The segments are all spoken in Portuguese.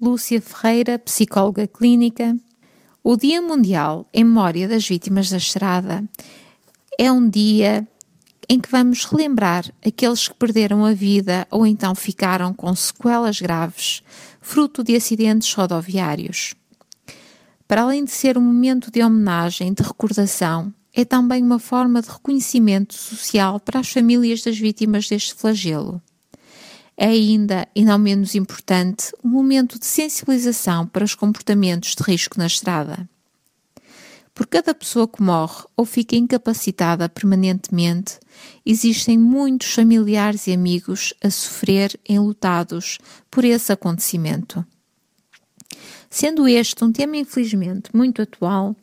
Lúcia Ferreira, psicóloga clínica. O Dia Mundial em Memória das Vítimas da Estrada é um dia em que vamos relembrar aqueles que perderam a vida ou então ficaram com sequelas graves, fruto de acidentes rodoviários. Para além de ser um momento de homenagem, de recordação, é também uma forma de reconhecimento social para as famílias das vítimas deste flagelo. É ainda, e não menos importante, um momento de sensibilização para os comportamentos de risco na estrada. Por cada pessoa que morre ou fica incapacitada permanentemente, existem muitos familiares e amigos a sofrer enlutados por esse acontecimento. Sendo este um tema infelizmente muito atual,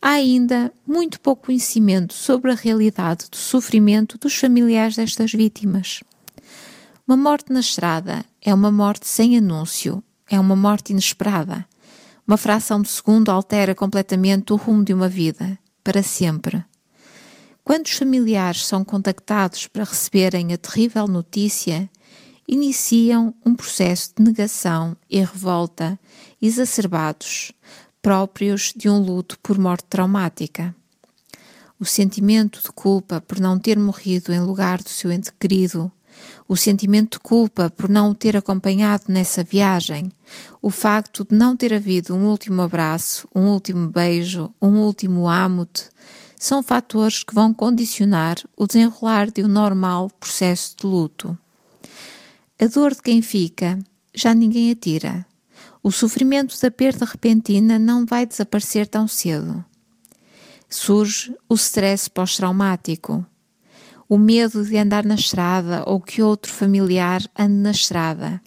há ainda muito pouco conhecimento sobre a realidade do sofrimento dos familiares destas vítimas. Uma morte na estrada é uma morte sem anúncio, é uma morte inesperada. Uma fração de segundo altera completamente o rumo de uma vida, para sempre. Quando os familiares são contactados para receberem a terrível notícia, iniciam um processo de negação e revolta exacerbados, próprios de um luto por morte traumática. O sentimento de culpa por não ter morrido em lugar do seu ente querido, o sentimento de culpa por não o ter acompanhado nessa viagem, o facto de não ter havido um último abraço, um último beijo, um último amo-te, são fatores que vão condicionar o desenrolar de um normal processo de luto. A dor de quem fica já ninguém a tira. O sofrimento da perda repentina não vai desaparecer tão cedo. Surge o stress pós-traumático, o medo de andar na estrada ou que outro familiar ande na estrada,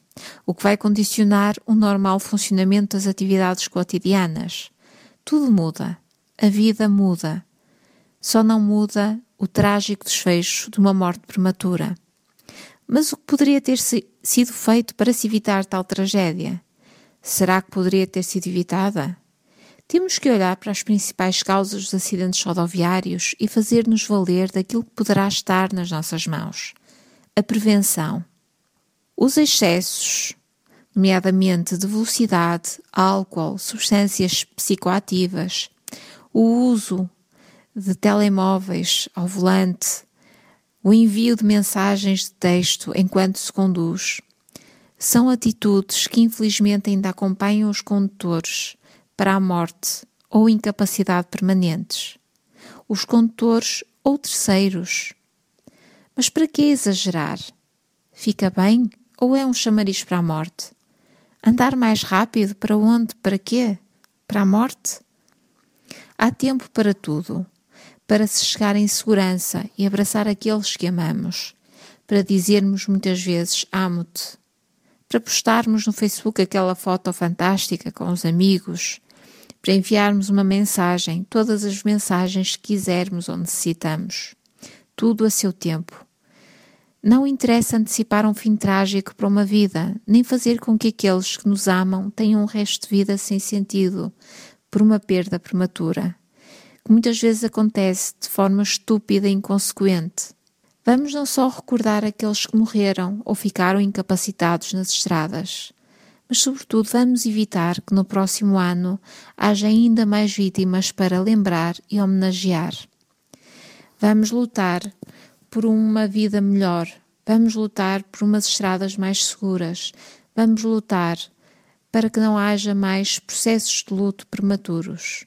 o que vai condicionar o normal funcionamento das atividades cotidianas. Tudo muda, a vida muda. Só não muda o trágico desfecho de uma morte prematura. Mas o que poderia ter sido feito para se evitar tal tragédia? Será que poderia ter sido evitada? Temos que olhar para as principais causas dos acidentes rodoviários e fazer-nos valer daquilo que poderá estar nas nossas mãos. A prevenção. Os excessos, nomeadamente de velocidade, álcool, substâncias psicoativas, o uso de telemóveis ao volante, o envio de mensagens de texto enquanto se conduz, são atitudes que infelizmente ainda acompanham os condutores para a morte ou incapacidade permanentes. Os condutores ou terceiros. Mas para que exagerar? Fica bem ou é um chamariz para a morte? Andar mais rápido para onde? Para quê? Para a morte? Há tempo para tudo, para se chegar em segurança e abraçar aqueles que amamos, para dizermos muitas vezes amo-te, para postarmos no Facebook aquela foto fantástica com os amigos, para enviarmos uma mensagem, todas as mensagens que quisermos ou necessitamos. Tudo a seu tempo. Não interessa antecipar um fim trágico para uma vida, nem fazer com que aqueles que nos amam tenham um resto de vida sem sentido por uma perda prematura, que muitas vezes acontece de forma estúpida e inconsequente. Vamos não só recordar aqueles que morreram ou ficaram incapacitados nas estradas, mas, sobretudo, vamos evitar que no próximo ano haja ainda mais vítimas para lembrar e homenagear. Vamos lutar por uma vida melhor, vamos lutar por umas estradas mais seguras, vamos lutar para que não haja mais processos de luto prematuros.